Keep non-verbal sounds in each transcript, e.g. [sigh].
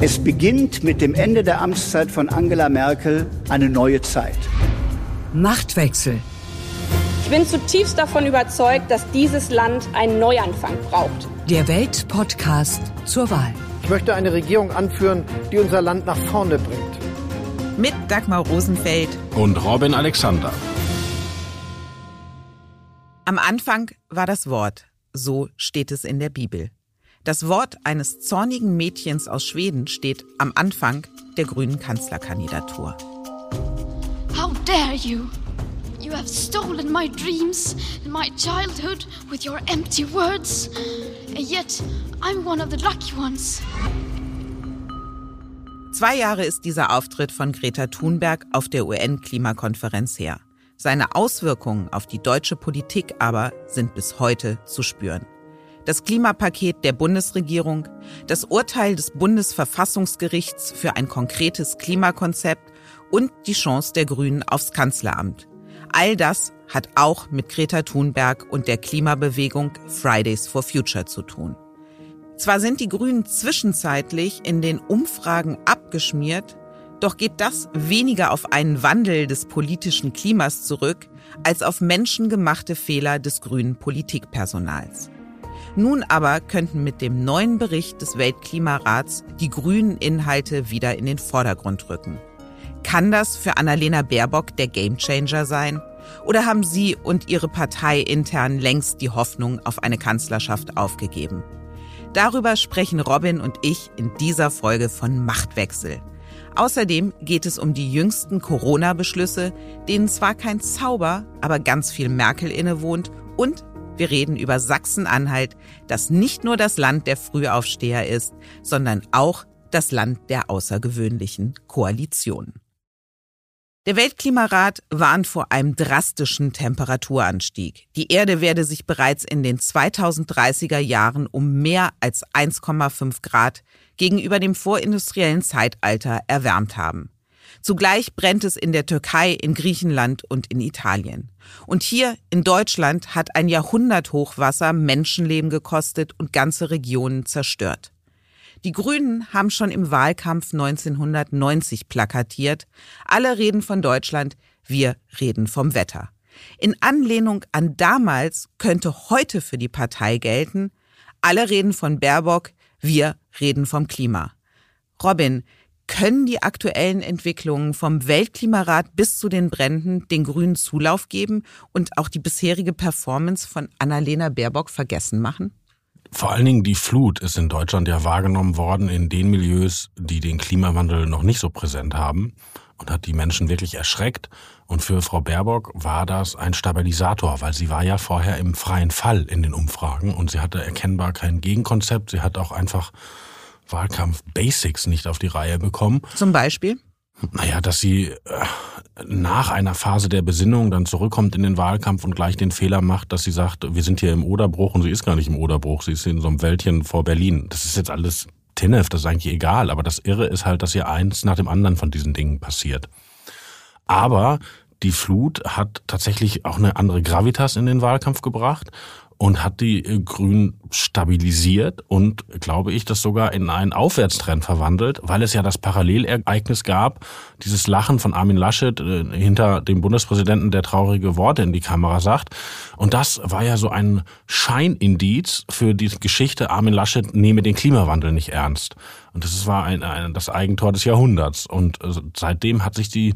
Es beginnt mit dem Ende der Amtszeit von Angela Merkel eine neue Zeit. Machtwechsel. Ich bin zutiefst davon überzeugt, dass dieses Land einen Neuanfang braucht. Der Welt-Podcast zur Wahl. Ich möchte eine Regierung anführen, die unser Land nach vorne bringt. Mit Dagmar Rosenfeld und Robin Alexander. Am Anfang war das Wort. So steht es in der Bibel. Das Wort eines zornigen Mädchens aus Schweden steht am Anfang der grünen Kanzlerkandidatur. How dare you? You have stolen my dreams and my childhood with your empty words. And yet I'm one of the lucky ones. Zwei Jahre ist dieser Auftritt von Greta Thunberg auf der UN-Klimakonferenz her. Seine Auswirkungen auf die deutsche Politik aber sind bis heute zu spüren das Klimapaket der Bundesregierung, das Urteil des Bundesverfassungsgerichts für ein konkretes Klimakonzept und die Chance der Grünen aufs Kanzleramt. All das hat auch mit Greta Thunberg und der Klimabewegung Fridays for Future zu tun. Zwar sind die Grünen zwischenzeitlich in den Umfragen abgeschmiert, doch geht das weniger auf einen Wandel des politischen Klimas zurück, als auf menschengemachte Fehler des grünen Politikpersonals. Nun aber könnten mit dem neuen Bericht des Weltklimarats die grünen Inhalte wieder in den Vordergrund rücken. Kann das für Annalena Baerbock der Gamechanger sein? Oder haben Sie und Ihre Partei intern längst die Hoffnung auf eine Kanzlerschaft aufgegeben? Darüber sprechen Robin und ich in dieser Folge von Machtwechsel. Außerdem geht es um die jüngsten Corona-Beschlüsse, denen zwar kein Zauber, aber ganz viel Merkel innewohnt und wir reden über Sachsen-Anhalt, das nicht nur das Land der Frühaufsteher ist, sondern auch das Land der außergewöhnlichen Koalitionen. Der Weltklimarat warnt vor einem drastischen Temperaturanstieg. Die Erde werde sich bereits in den 2030er Jahren um mehr als 1,5 Grad gegenüber dem vorindustriellen Zeitalter erwärmt haben. Zugleich brennt es in der Türkei, in Griechenland und in Italien. Und hier in Deutschland hat ein Jahrhunderthochwasser Menschenleben gekostet und ganze Regionen zerstört. Die Grünen haben schon im Wahlkampf 1990 plakatiert, alle reden von Deutschland, wir reden vom Wetter. In Anlehnung an damals könnte heute für die Partei gelten, alle reden von Baerbock, wir reden vom Klima. Robin, können die aktuellen Entwicklungen vom Weltklimarat bis zu den Bränden den Grünen Zulauf geben und auch die bisherige Performance von Annalena Baerbock vergessen machen? Vor allen Dingen die Flut ist in Deutschland ja wahrgenommen worden in den Milieus, die den Klimawandel noch nicht so präsent haben und hat die Menschen wirklich erschreckt. Und für Frau Baerbock war das ein Stabilisator, weil sie war ja vorher im freien Fall in den Umfragen und sie hatte erkennbar kein Gegenkonzept. Sie hat auch einfach Wahlkampf-Basics nicht auf die Reihe bekommen. Zum Beispiel? Naja, dass sie äh, nach einer Phase der Besinnung dann zurückkommt in den Wahlkampf und gleich den Fehler macht, dass sie sagt, wir sind hier im Oderbruch und sie ist gar nicht im Oderbruch, sie ist in so einem Wäldchen vor Berlin. Das ist jetzt alles Tinnef, das ist eigentlich egal, aber das Irre ist halt, dass hier eins nach dem anderen von diesen Dingen passiert. Aber die Flut hat tatsächlich auch eine andere Gravitas in den Wahlkampf gebracht und hat die äh, Grünen stabilisiert und, glaube ich, das sogar in einen Aufwärtstrend verwandelt, weil es ja das Parallelereignis gab, dieses Lachen von Armin Laschet äh, hinter dem Bundespräsidenten, der traurige Worte in die Kamera sagt. Und das war ja so ein Scheinindiz für die Geschichte, Armin Laschet nehme den Klimawandel nicht ernst. Und das war ein, ein, das Eigentor des Jahrhunderts. Und äh, seitdem hat sich die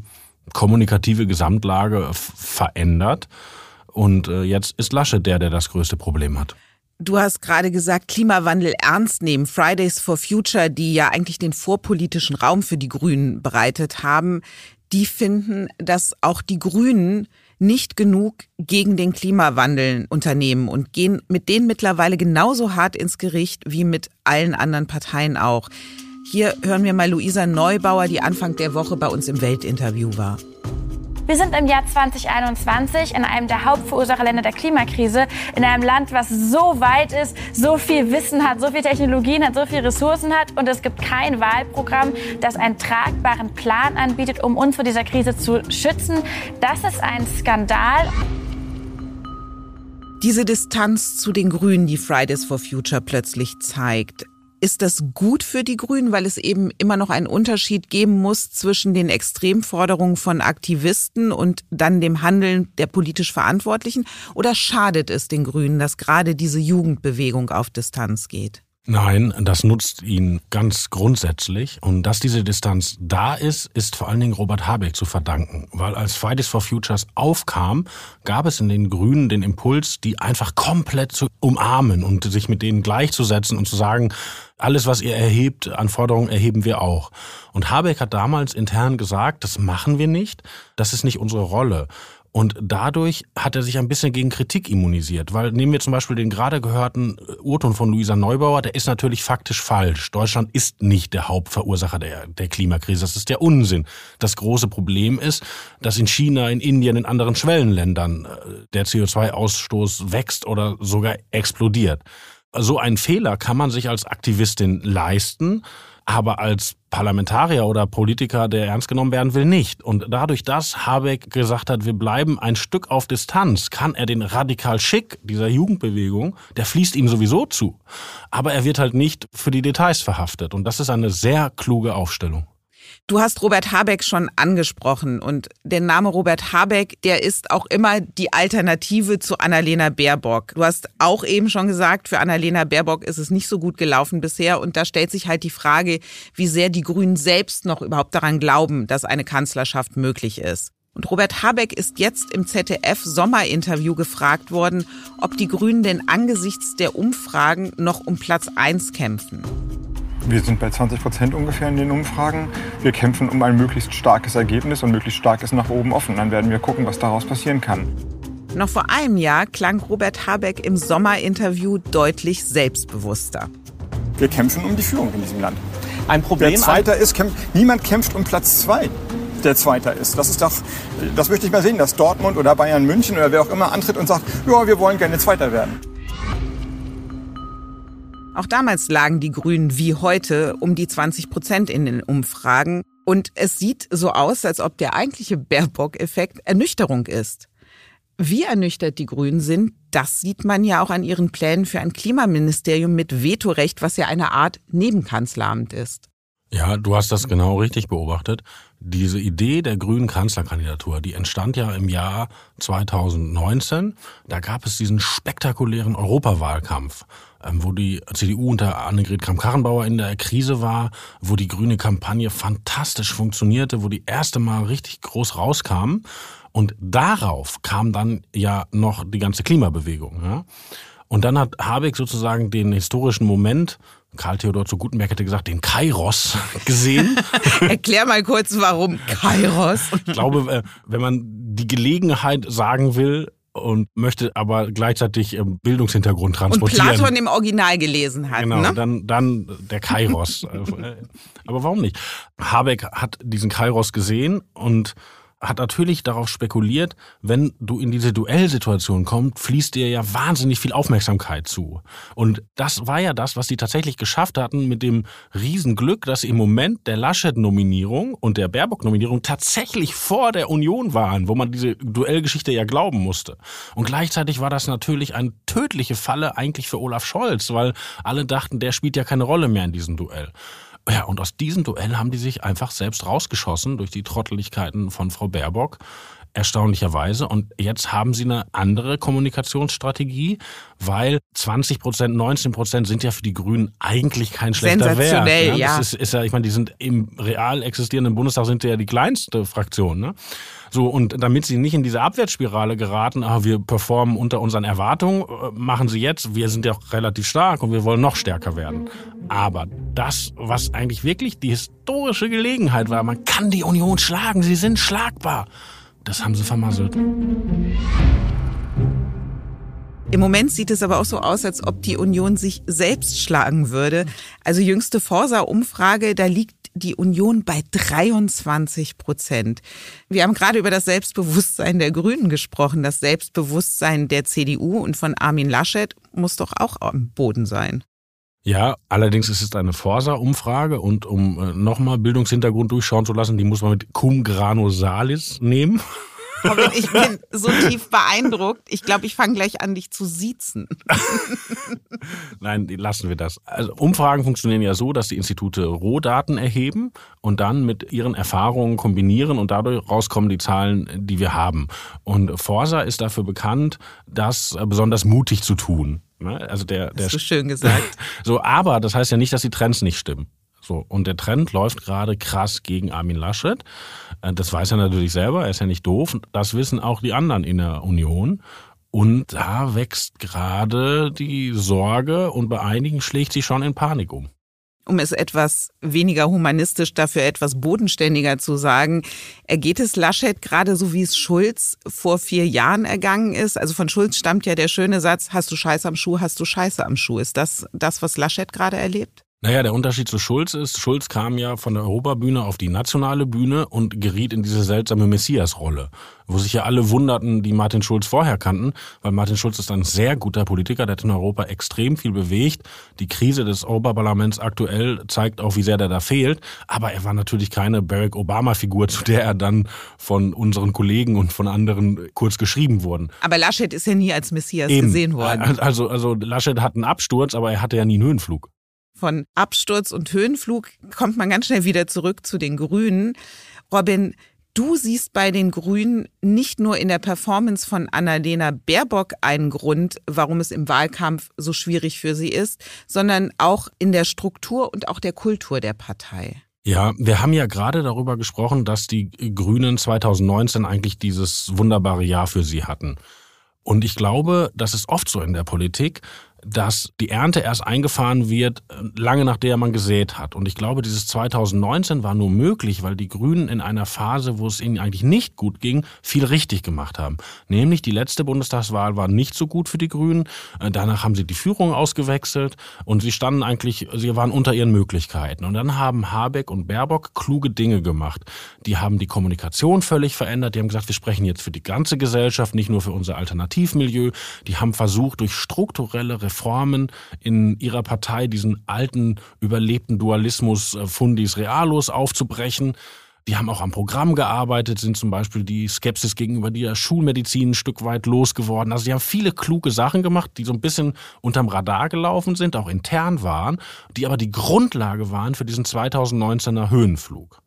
kommunikative Gesamtlage verändert. Und äh, jetzt ist Laschet der, der das größte Problem hat. Du hast gerade gesagt, Klimawandel ernst nehmen. Fridays for Future, die ja eigentlich den vorpolitischen Raum für die Grünen bereitet haben, die finden, dass auch die Grünen nicht genug gegen den Klimawandel unternehmen und gehen mit denen mittlerweile genauso hart ins Gericht wie mit allen anderen Parteien auch. Hier hören wir mal Luisa Neubauer, die Anfang der Woche bei uns im Weltinterview war. Wir sind im Jahr 2021 in einem der Hauptverursacherländer der Klimakrise, in einem Land, was so weit ist, so viel Wissen hat, so viel Technologien hat, so viele Ressourcen hat und es gibt kein Wahlprogramm, das einen tragbaren Plan anbietet, um uns vor dieser Krise zu schützen. Das ist ein Skandal. Diese Distanz zu den Grünen, die Fridays for Future plötzlich zeigt, Ist das gut für die Grünen, weil es eben immer noch einen Unterschied geben muss zwischen den Extremforderungen von Aktivisten und dann dem Handeln der politisch Verantwortlichen? Oder schadet es den Grünen, dass gerade diese Jugendbewegung auf Distanz geht? Nein, das nutzt ihn ganz grundsätzlich. Und dass diese Distanz da ist, ist vor allen Dingen Robert Habeck zu verdanken. Weil als Fridays for Futures aufkam, gab es in den Grünen den Impuls, die einfach komplett zu umarmen und sich mit denen gleichzusetzen und zu sagen, alles, was ihr erhebt an Forderungen, erheben wir auch. Und Habeck hat damals intern gesagt, das machen wir nicht, das ist nicht unsere Rolle. Und dadurch hat er sich ein bisschen gegen Kritik immunisiert. Weil nehmen wir zum Beispiel den gerade gehörten Urton von Luisa Neubauer, der ist natürlich faktisch falsch. Deutschland ist nicht der Hauptverursacher der, der Klimakrise. Das ist der Unsinn. Das große Problem ist, dass in China, in Indien, in anderen Schwellenländern äh, der CO2-Ausstoß wächst oder sogar explodiert. So einen Fehler kann man sich als Aktivistin leisten aber als Parlamentarier oder Politiker, der ernst genommen werden will, nicht. Und dadurch, dass Habeck gesagt hat, wir bleiben ein Stück auf Distanz, kann er den radikal schick dieser Jugendbewegung, der fließt ihm sowieso zu. Aber er wird halt nicht für die Details verhaftet. Und das ist eine sehr kluge Aufstellung. Du hast Robert Habeck schon angesprochen und der Name Robert Habeck, der ist auch immer die Alternative zu Annalena Baerbock. Du hast auch eben schon gesagt, für Annalena Baerbock ist es nicht so gut gelaufen bisher und da stellt sich halt die Frage, wie sehr die Grünen selbst noch überhaupt daran glauben, dass eine Kanzlerschaft möglich ist. Und Robert Habeck ist jetzt im ZDF-Sommerinterview gefragt worden, ob die Grünen denn angesichts der Umfragen noch um Platz eins kämpfen. Wir sind bei 20 Prozent ungefähr in den Umfragen. Wir kämpfen um ein möglichst starkes Ergebnis und möglichst stark ist nach oben offen. Dann werden wir gucken, was daraus passieren kann. Noch vor einem Jahr klang Robert Habeck im Sommerinterview deutlich selbstbewusster. Wir kämpfen um die Führung in diesem Land. Ein Problem. Der Zweiter ist, kämpft, niemand kämpft um Platz zwei, der Zweiter ist. Das ist doch, das möchte ich mal sehen, dass Dortmund oder Bayern München oder wer auch immer antritt und sagt, ja, wir wollen gerne Zweiter werden. Auch damals lagen die Grünen wie heute um die 20 Prozent in den Umfragen. Und es sieht so aus, als ob der eigentliche Baerbock-Effekt Ernüchterung ist. Wie ernüchtert die Grünen sind, das sieht man ja auch an ihren Plänen für ein Klimaministerium mit Vetorecht, was ja eine Art Nebenkanzleramt ist. Ja, du hast das genau richtig beobachtet. Diese Idee der grünen Kanzlerkandidatur, die entstand ja im Jahr 2019. Da gab es diesen spektakulären Europawahlkampf, wo die CDU unter Annegret Kramp-Karrenbauer in der Krise war, wo die grüne Kampagne fantastisch funktionierte, wo die erste Mal richtig groß rauskam. Und darauf kam dann ja noch die ganze Klimabewegung. Ja? Und dann hat Habeck sozusagen den historischen Moment Karl Theodor zu Gutenberg hätte gesagt, den Kairos [laughs] gesehen. [laughs] Erklär mal kurz, warum Kairos? ich glaube, äh, wenn man die Gelegenheit sagen will, und möchte aber gleichzeitig ähm, Bildungshintergrund transportieren. Und Platon im Original gelesen hat. Genau, ne? dann, dann der Kairos. [laughs] Äh, aber warum nicht? Habeck hat diesen Kairos gesehen und hat natürlich darauf spekuliert, wenn du in diese Duellsituation kommst, fließt dir ja wahnsinnig viel Aufmerksamkeit zu. Und das war ja das, was sie tatsächlich geschafft hatten mit dem Riesenglück, dass sie im Moment der Laschet-Nominierung und der Baerbock-Nominierung tatsächlich vor der Union waren, wo man diese Duellgeschichte ja glauben musste. Und gleichzeitig war das natürlich eine tödliche Falle eigentlich für Olaf Scholz, weil alle dachten, der spielt ja keine Rolle mehr in diesem Duell. Ja, und aus diesem Duell haben die sich einfach selbst rausgeschossen durch die Trotteligkeiten von Frau Baerbock. Erstaunlicherweise. Und jetzt haben sie eine andere Kommunikationsstrategie, weil 20 Prozent, 19 Prozent sind ja für die Grünen eigentlich kein schlechter Wert. Ja. ja. Das ist, ist ja, ich meine, die sind im real existierenden Bundestag sind ja die kleinste Fraktion. Ne? So, und damit sie nicht in diese Abwärtsspirale geraten, ah, wir performen unter unseren Erwartungen, äh, machen sie jetzt, wir sind ja auch relativ stark und wir wollen noch stärker werden. Aber das, was eigentlich wirklich die historische Gelegenheit war, man kann die Union schlagen, sie sind schlagbar. Das haben sie vermasselt. Im Moment sieht es aber auch so aus, als ob die Union sich selbst schlagen würde. Also jüngste Forsa-Umfrage, da liegt die Union bei 23 Prozent. Wir haben gerade über das Selbstbewusstsein der Grünen gesprochen. Das Selbstbewusstsein der CDU und von Armin Laschet muss doch auch am Boden sein. Ja, allerdings ist es eine Forsa-Umfrage und um äh, nochmal Bildungshintergrund durchschauen zu lassen, die muss man mit Cum grano salis nehmen. Robin, ich bin so tief beeindruckt. Ich glaube, ich fange gleich an, dich zu siezen. [laughs] Nein, lassen wir das. Also Umfragen funktionieren ja so, dass die Institute Rohdaten erheben und dann mit ihren Erfahrungen kombinieren und dadurch rauskommen die Zahlen, die wir haben. Und Forsa ist dafür bekannt, das besonders mutig zu tun. Ne? Also der, der Hast du schön gesagt. [laughs] so, aber das heißt ja nicht, dass die Trends nicht stimmen. So, und der Trend läuft gerade krass gegen Armin Laschet. Äh, das weiß er natürlich selber, er ist ja nicht doof. Das wissen auch die anderen in der Union. Und da wächst gerade die Sorge und bei einigen schlägt sie schon in Panik um um es etwas weniger humanistisch, dafür etwas bodenständiger zu sagen, ergeht es Laschet gerade so, wie es Schulz vor vier Jahren ergangen ist? Also von Schulz stammt ja der schöne Satz, hast du Scheiße am Schuh, hast du Scheiße am Schuh. Ist das das, was Laschet gerade erlebt? Naja, der Unterschied zu Schulz ist, Schulz kam ja von der Europabühne auf die nationale Bühne und geriet in diese seltsame Messias-Rolle, wo sich ja alle wunderten, die Martin Schulz vorher kannten, weil Martin Schulz ist ein sehr guter Politiker, der hat in Europa extrem viel bewegt. Die Krise des Europaparlaments aktuell zeigt auch, wie sehr der da fehlt, aber er war natürlich keine Barack Obama-Figur, zu der er dann von unseren Kollegen und von anderen kurz geschrieben wurden. Aber Laschet ist ja nie als Messias Eben. gesehen worden. Also, also Laschet hat einen Absturz, aber er hatte ja nie einen Höhenflug von Absturz und Höhenflug kommt man ganz schnell wieder zurück zu den Grünen. Robin, du siehst bei den Grünen nicht nur in der Performance von Annalena Baerbock einen Grund, warum es im Wahlkampf so schwierig für sie ist, sondern auch in der Struktur und auch der Kultur der Partei. Ja, wir haben ja gerade darüber gesprochen, dass die Grünen 2019 eigentlich dieses wunderbare Jahr für sie hatten. Und ich glaube, das ist oft so in der Politik, dass die Ernte erst eingefahren wird, äh, lange nachdem man gesät hat. Und ich glaube, dieses 2019 war nur möglich, weil die Grünen in einer Phase, wo es ihnen eigentlich nicht gut ging, viel richtig gemacht haben. Nämlich die letzte Bundestagswahl war nicht so gut für die Grünen. Äh, danach haben sie die Führung ausgewechselt und sie standen eigentlich, sie waren unter ihren Möglichkeiten. Und dann haben Habeck und Baerbock kluge Dinge gemacht. Die haben die Kommunikation völlig verändert. Die haben gesagt, wir sprechen jetzt für die ganze Gesellschaft, nicht nur für unser Alternativmilieu. Die haben versucht, durch strukturelle Reformen in ihrer Partei diesen alten, überlebten Dualismus äh, Fundis Realos aufzubrechen. Die haben auch am Programm gearbeitet, sind zum Beispiel die Skepsis gegenüber der Schulmedizin ein Stück weit losgeworden. Also die haben viele kluge Sachen gemacht, die so ein bisschen unterm Radar gelaufen sind, auch intern waren, die aber die Grundlage waren für diesen 2019er Höhenflug.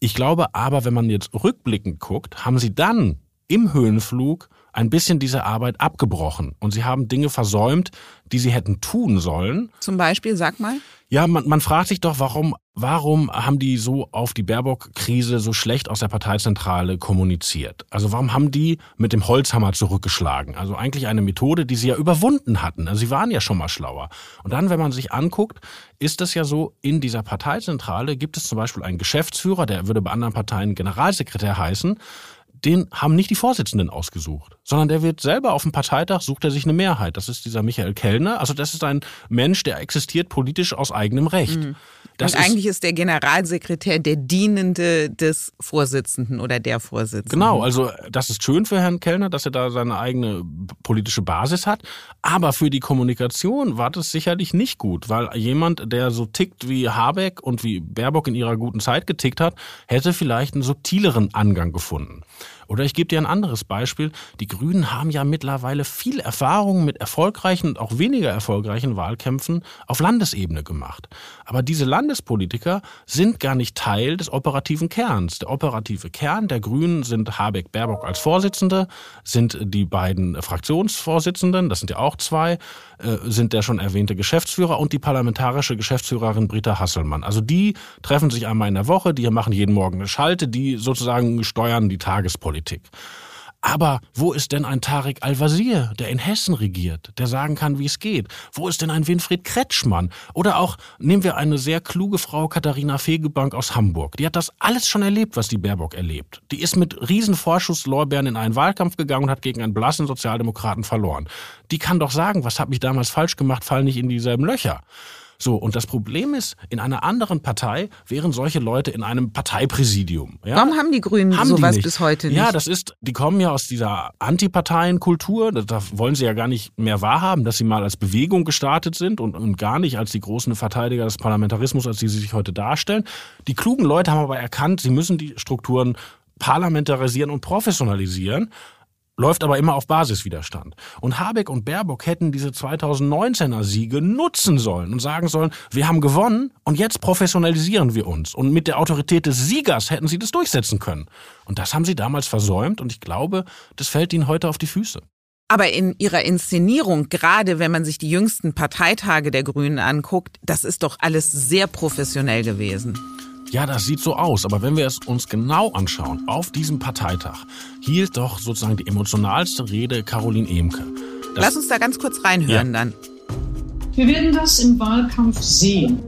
Ich glaube aber, wenn man jetzt rückblickend guckt, haben sie dann im Höhenflug ein bisschen diese Arbeit abgebrochen und sie haben Dinge versäumt, die sie hätten tun sollen. Zum Beispiel, sag mal. Ja, man, man fragt sich doch, warum, warum haben die so auf die Baerbock-Krise so schlecht aus der Parteizentrale kommuniziert? Also warum haben die mit dem Holzhammer zurückgeschlagen? Also eigentlich eine Methode, die sie ja überwunden hatten. Also sie waren ja schon mal schlauer. Und dann, wenn man sich anguckt, ist es ja so, in dieser Parteizentrale gibt es zum Beispiel einen Geschäftsführer, der würde bei anderen Parteien Generalsekretär heißen den haben nicht die Vorsitzenden ausgesucht, sondern der wird selber auf dem Parteitag, sucht er sich eine Mehrheit. Das ist dieser Michael Kellner. Also das ist ein Mensch, der existiert politisch aus eigenem Recht. Mhm. Das Und eigentlich ist, ist der Generalsekretär der Dienende des Vorsitzenden oder der Vorsitzenden. Genau, also das ist schön für Herrn Kellner, dass er da seine eigene politische Basis hat. Aber für die Kommunikation war das sicherlich nicht gut, weil jemand, der so tickt wie Habeck und wie Baerbock in ihrer guten Zeit getickt hat, hätte vielleicht einen subtileren Angang gefunden. Oder ich gebe dir ein anderes Beispiel. Die Grünen haben ja mittlerweile viel Erfahrung mit erfolgreichen und auch weniger erfolgreichen Wahlkämpfen auf Landesebene gemacht. Aber diese Landespolitiker sind gar nicht Teil des operativen Kerns. Der operative Kern der Grünen sind Habeck Baerbock als Vorsitzende, sind die beiden Fraktionsvorsitzenden, das sind ja auch zwei, äh, sind der schon erwähnte Geschäftsführer und die parlamentarische Geschäftsführerin Britta Hasselmann. Also die treffen sich einmal in der Woche, die machen jeden Morgen eine Schalte, die sozusagen steuern die Tagespolitik. Aber wo ist denn ein Tarek Al-Wazir, der in Hessen regiert, der sagen kann, wie es geht? Wo ist denn ein Winfried Kretschmann? Oder auch, nehmen wir eine sehr kluge Frau, Katharina Fegebank aus Hamburg. Die hat das alles schon erlebt, was die Baerbock erlebt. Die ist mit Riesenvorschusslorbeeren in einen Wahlkampf gegangen und hat gegen einen blassen Sozialdemokraten verloren. Die kann doch sagen, was habe ich damals falsch gemacht, fall nicht in dieselben Löcher. So, und das Problem ist, in einer anderen Partei wären solche Leute in einem Parteipräsidium. Ja? Warum haben die Grünen haben sowas die bis heute nicht? Ja, das ist, die kommen ja aus dieser Antiparteienkultur. Da wollen sie ja gar nicht mehr wahrhaben, dass sie mal als Bewegung gestartet sind und, und gar nicht als die großen Verteidiger des Parlamentarismus, als die sie sich heute darstellen. Die klugen Leute haben aber erkannt, sie müssen die Strukturen parlamentarisieren und professionalisieren läuft aber immer auf Basiswiderstand. Und Habeck und Baerbock hätten diese 2019er Siege nutzen sollen und sagen sollen, wir haben gewonnen und jetzt professionalisieren wir uns. Und mit der Autorität des Siegers hätten sie das durchsetzen können. Und das haben sie damals versäumt und ich glaube, das fällt ihnen heute auf die Füße. Aber in ihrer Inszenierung, gerade wenn man sich die jüngsten Parteitage der Grünen anguckt, das ist doch alles sehr professionell gewesen. Ja, das sieht so aus, aber wenn wir es uns genau anschauen, auf diesem Parteitag hielt doch sozusagen die emotionalste Rede Caroline Emke. Das Lass uns da ganz kurz reinhören ja. dann. Wir werden das im Wahlkampf sehen.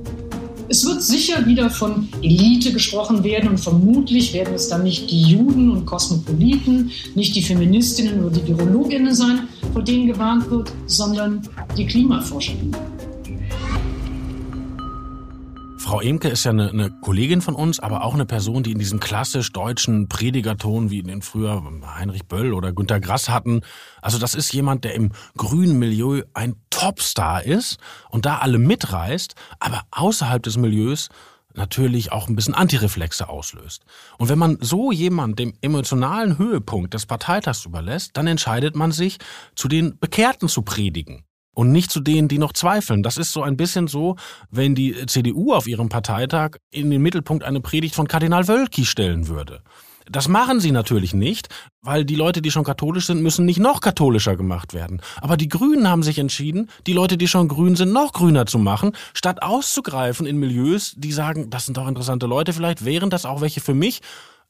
Es wird sicher wieder von Elite gesprochen werden und vermutlich werden es dann nicht die Juden und Kosmopoliten, nicht die Feministinnen oder die Virologinnen sein, vor denen gewarnt wird, sondern die Klimaforscherinnen. Frau Emke ist ja eine, eine, Kollegin von uns, aber auch eine Person, die in diesem klassisch deutschen Predigerton, wie den früher Heinrich Böll oder Günter Grass hatten, also das ist jemand, der im grünen Milieu ein Topstar ist und da alle mitreißt, aber außerhalb des Milieus natürlich auch ein bisschen Antireflexe auslöst. Und wenn man so jemand dem emotionalen Höhepunkt des Parteitags überlässt, dann entscheidet man sich, zu den Bekehrten zu predigen und nicht zu denen, die noch zweifeln. Das ist so ein bisschen so, wenn die CDU auf ihrem Parteitag in den Mittelpunkt eine Predigt von Kardinal Wölki stellen würde. Das machen sie natürlich nicht, weil die Leute, die schon katholisch sind, müssen nicht noch katholischer gemacht werden. Aber die Grünen haben sich entschieden, die Leute, die schon grün sind, noch grüner zu machen, statt auszugreifen in Milieus, die sagen, das sind doch interessante Leute, vielleicht wären das auch welche für mich,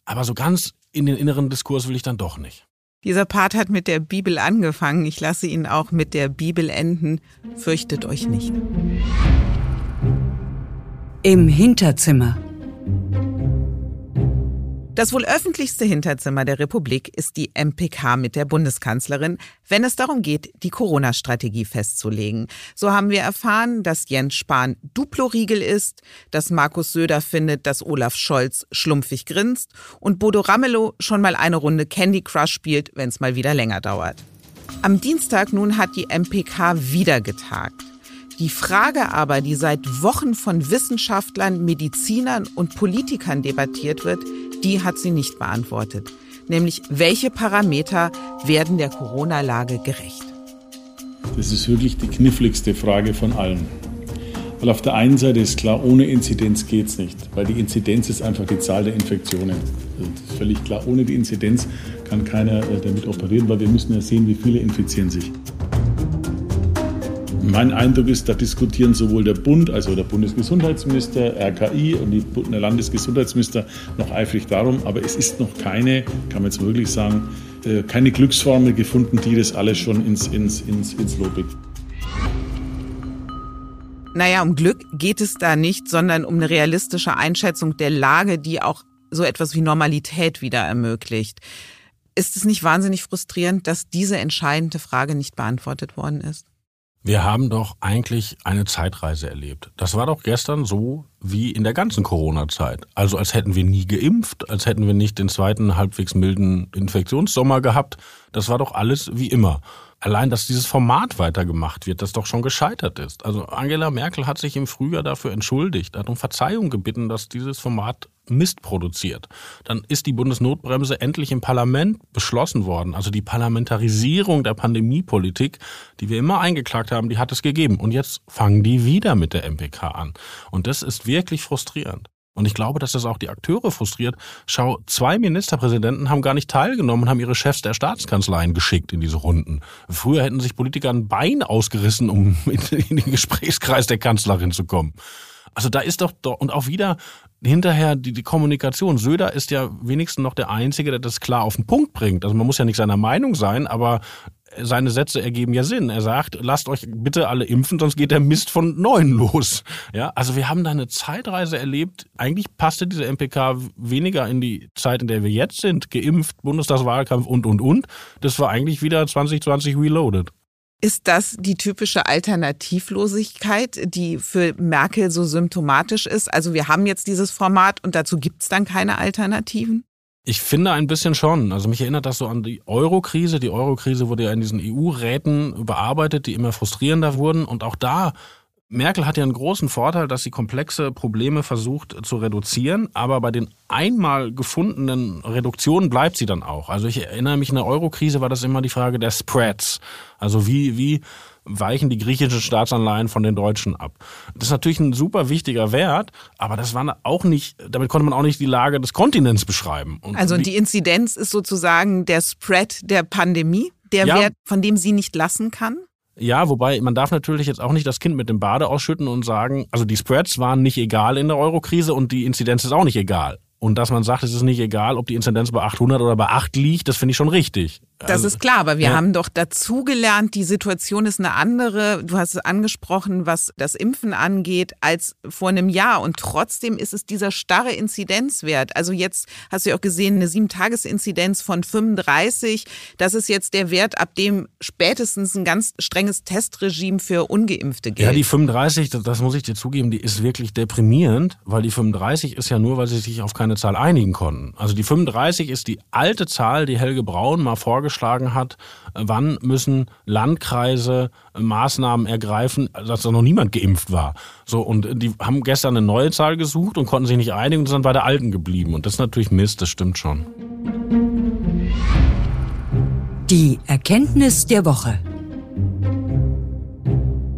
aber so ganz in den inneren Diskurs will ich dann doch nicht. Dieser Part hat mit der Bibel angefangen. Ich lasse ihn auch mit der Bibel enden. Fürchtet euch nicht. Im Hinterzimmer. Das wohl öffentlichste Hinterzimmer der Republik ist die MPK mit der Bundeskanzlerin, wenn es darum geht, die Corona-Strategie festzulegen. So haben wir erfahren, dass Jens Spahn Duplo-Riegel ist, dass Markus Söder findet, dass Olaf Scholz schlumpfig grinst und Bodo Ramelow schon mal eine Runde Candy Crush spielt, wenn es mal wieder länger dauert. Am Dienstag nun hat die MPK wieder getagt. Die Frage aber, die seit Wochen von Wissenschaftlern, Medizinern und Politikern debattiert wird, die hat sie nicht beantwortet. Nämlich, welche Parameter werden der Corona-Lage gerecht? Das ist wirklich die kniffligste Frage von allen. Weil auf der einen Seite ist klar, ohne Inzidenz geht es nicht, weil die Inzidenz ist einfach die Zahl der Infektionen. Also das ist völlig klar, ohne die Inzidenz kann keiner äh, damit operieren, weil wir müssen ja sehen, wie viele infizieren sich. Mein Eindruck ist, da diskutieren sowohl der Bund, also der Bundesgesundheitsminister, RKI und die Landesgesundheitsminister noch eifrig darum, aber es ist noch keine, kann man jetzt wirklich sagen, äh, keine Glücksformel gefunden, die das alles schon ins, ins, ins, ins Lob bringt. Naja, um Glück geht es da nicht, sondern um eine realistische Einschätzung der Lage, die auch so etwas wie Normalität wieder ermöglicht. Ist es nicht wahnsinnig frustrierend, dass diese entscheidende Frage nicht beantwortet worden ist? Wir haben doch eigentlich eine Zeitreise erlebt. Das war doch gestern so wie in der ganzen Corona-Zeit. Also als hätten wir nie geimpft, als hätten wir nicht den zweiten halbwegs milden Infektionssommer gehabt. Das war doch alles wie immer allein, dass dieses Format weitergemacht wird, das doch schon gescheitert ist. Also Angela Merkel hat sich im Frühjahr dafür entschuldigt, hat um Verzeihung gebeten, dass dieses Format Mist produziert. Dann ist die Bundesnotbremse endlich im Parlament beschlossen worden. Also die Parlamentarisierung der Pandemiepolitik, die wir immer eingeklagt haben, die hat es gegeben. Und jetzt fangen die wieder mit der MPK an. Und das ist wirklich frustrierend. Und ich glaube, dass das auch die Akteure frustriert. Schau, zwei Ministerpräsidenten haben gar nicht teilgenommen und haben ihre Chefs der Staatskanzleien geschickt in diese Runden. Früher hätten sich Politiker ein Bein ausgerissen, um [laughs] in den Gesprächskreis der Kanzlerin zu kommen. Also da ist doch, und auch wieder hinterher die, die Kommunikation. Söder ist ja wenigstens noch der Einzige, der das klar auf den Punkt bringt. Also man muss ja nicht seiner Meinung sein, aber seine Sätze ergeben ja Sinn. Er sagt, lasst euch bitte alle impfen, sonst geht der Mist von neuem los. Ja, also wir haben da eine Zeitreise erlebt. Eigentlich passte diese MPK weniger in die Zeit, in der wir jetzt sind. Geimpft, Bundestagswahlkampf und, und, und. Das war eigentlich wieder 2020 reloaded. Ist das die typische Alternativlosigkeit, die für Merkel so symptomatisch ist? Also wir haben jetzt dieses Format und dazu gibt es dann keine Alternativen? Ich finde ein bisschen schon. Also mich erinnert das so an die Euro-Krise. Die Euro-Krise wurde ja in diesen EU-Räten überarbeitet, die immer frustrierender wurden. Und auch da Merkel hat ja einen großen Vorteil, dass sie komplexe Probleme versucht zu reduzieren, aber bei den einmal gefundenen Reduktionen bleibt sie dann auch. Also ich erinnere mich, in der Eurokrise war das immer die Frage der Spreads. Also wie, wie weichen die griechischen Staatsanleihen von den deutschen ab. Das ist natürlich ein super wichtiger Wert, aber das war auch nicht, damit konnte man auch nicht die Lage des Kontinents beschreiben. Und also die Inzidenz ist sozusagen der Spread der Pandemie, der ja, Wert, von dem sie nicht lassen kann? Ja, wobei man darf natürlich jetzt auch nicht das Kind mit dem Bade ausschütten und sagen, also die Spreads waren nicht egal in der Eurokrise und die Inzidenz ist auch nicht egal. Und dass man sagt, es ist nicht egal, ob die Inzidenz bei 800 oder bei 8 liegt, das finde ich schon richtig. Das also, ist klar, aber wir ja. haben doch dazugelernt, die Situation ist eine andere. Du hast es angesprochen, was das Impfen angeht, als vor einem Jahr. Und trotzdem ist es dieser starre Inzidenzwert. Also jetzt hast du ja auch gesehen, eine Sieben-Tages-Inzidenz von 35. Das ist jetzt der Wert, ab dem spätestens ein ganz strenges Testregime für Ungeimpfte gilt. Ja, die 35, das, das muss ich dir zugeben, die ist wirklich deprimierend, weil die 35 ist ja nur, weil sie sich auf keine Zahl einigen konnten. Also die 35 ist die alte Zahl, die Helge Braun mal vorgeschlagen hat, wann müssen Landkreise Maßnahmen ergreifen, dass da noch niemand geimpft war. So, und die haben gestern eine neue Zahl gesucht und konnten sich nicht einigen und sind bei der alten geblieben. Und das ist natürlich Mist, das stimmt schon. Die Erkenntnis der Woche.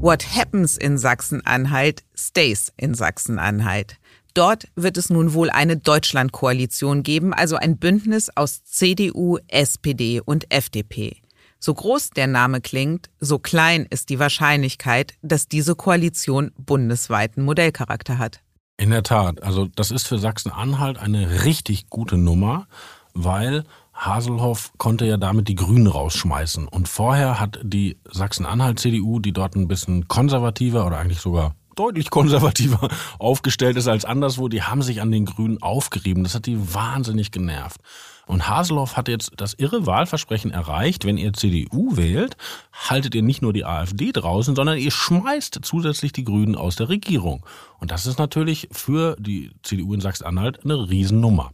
What happens in Sachsen-Anhalt stays in Sachsen-Anhalt. Dort wird es nun wohl eine Deutschlandkoalition geben, also ein Bündnis aus CDU, SPD und FDP. So groß der Name klingt, so klein ist die Wahrscheinlichkeit, dass diese Koalition bundesweiten Modellcharakter hat. In der Tat, also das ist für Sachsen-Anhalt eine richtig gute Nummer, weil Haselhoff konnte ja damit die Grünen rausschmeißen. Und vorher hat die Sachsen-Anhalt-CDU, die dort ein bisschen konservativer oder eigentlich sogar deutlich konservativer [laughs] aufgestellt ist als anderswo, die haben sich an den Grünen aufgerieben. Das hat die wahnsinnig genervt. Und Haseloff hat jetzt das irre Wahlversprechen erreicht, wenn ihr CDU wählt, haltet ihr nicht nur die AfD draußen, sondern ihr schmeißt zusätzlich die Grünen aus der Regierung. Und das ist natürlich für die CDU in Sachsen-Anhalt eine Riesennummer.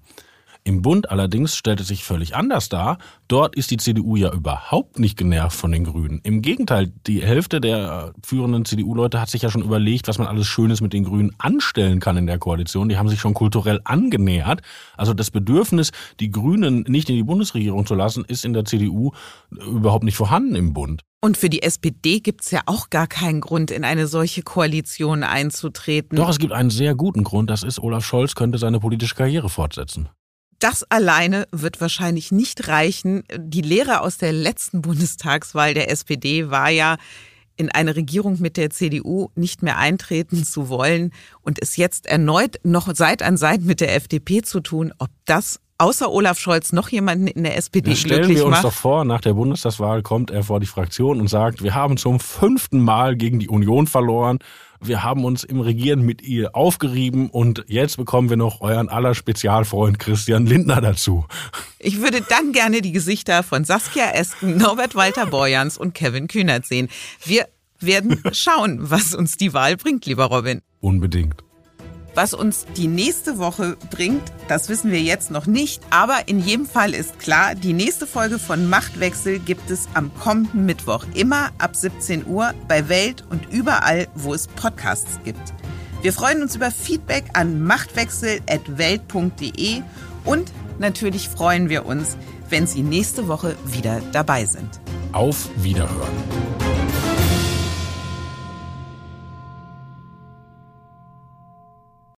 Im Bund allerdings stellt es sich völlig anders dar. Dort ist die CDU ja überhaupt nicht genervt von den Grünen. Im Gegenteil, die Hälfte der führenden CDU-Leute hat sich ja schon überlegt, was man alles Schönes mit den Grünen anstellen kann in der Koalition. Die haben sich schon kulturell angenähert. Also das Bedürfnis, die Grünen nicht in die Bundesregierung zu lassen, ist in der CDU überhaupt nicht vorhanden im Bund. Und für die SPD gibt es ja auch gar keinen Grund, in eine solche Koalition einzutreten. Doch, es gibt einen sehr guten Grund. Das ist, Olaf Scholz könnte seine politische Karriere fortsetzen. Das alleine wird wahrscheinlich nicht reichen. Die Lehre aus der letzten Bundestagswahl der SPD war ja, in eine Regierung mit der CDU nicht mehr eintreten zu wollen und es jetzt erneut noch Seit an Seit mit der FDP zu tun, ob das außer Olaf Scholz noch jemanden in der SPD das stellen wir uns macht. doch vor, nach der Bundestagswahl kommt er vor die Fraktion und sagt, wir haben zum fünften Mal gegen die Union verloren wir haben uns im Regieren mit ihr aufgerieben und jetzt bekommen wir noch euren aller Spezialfreund Christian Lindner dazu. Ich würde dann gerne die Gesichter von Saskia Esken, Norbert Walter Borjans und Kevin Kühnert sehen. Wir werden [laughs] schauen, was uns die Wahl bringt, lieber Robin. Unbedingt. Was uns die nächste Woche bringt, das wissen wir jetzt noch nicht. Aber in jedem Fall ist klar, die nächste Folge von Machtwechsel gibt es am kommenden Mittwoch. Immer ab 17 Uhr bei Welt und überall, wo es Podcasts gibt. Wir freuen uns über Feedback an machtwechsel.welt.de und natürlich freuen wir uns, wenn Sie nächste Woche wieder dabei sind. Auf Wiederhören.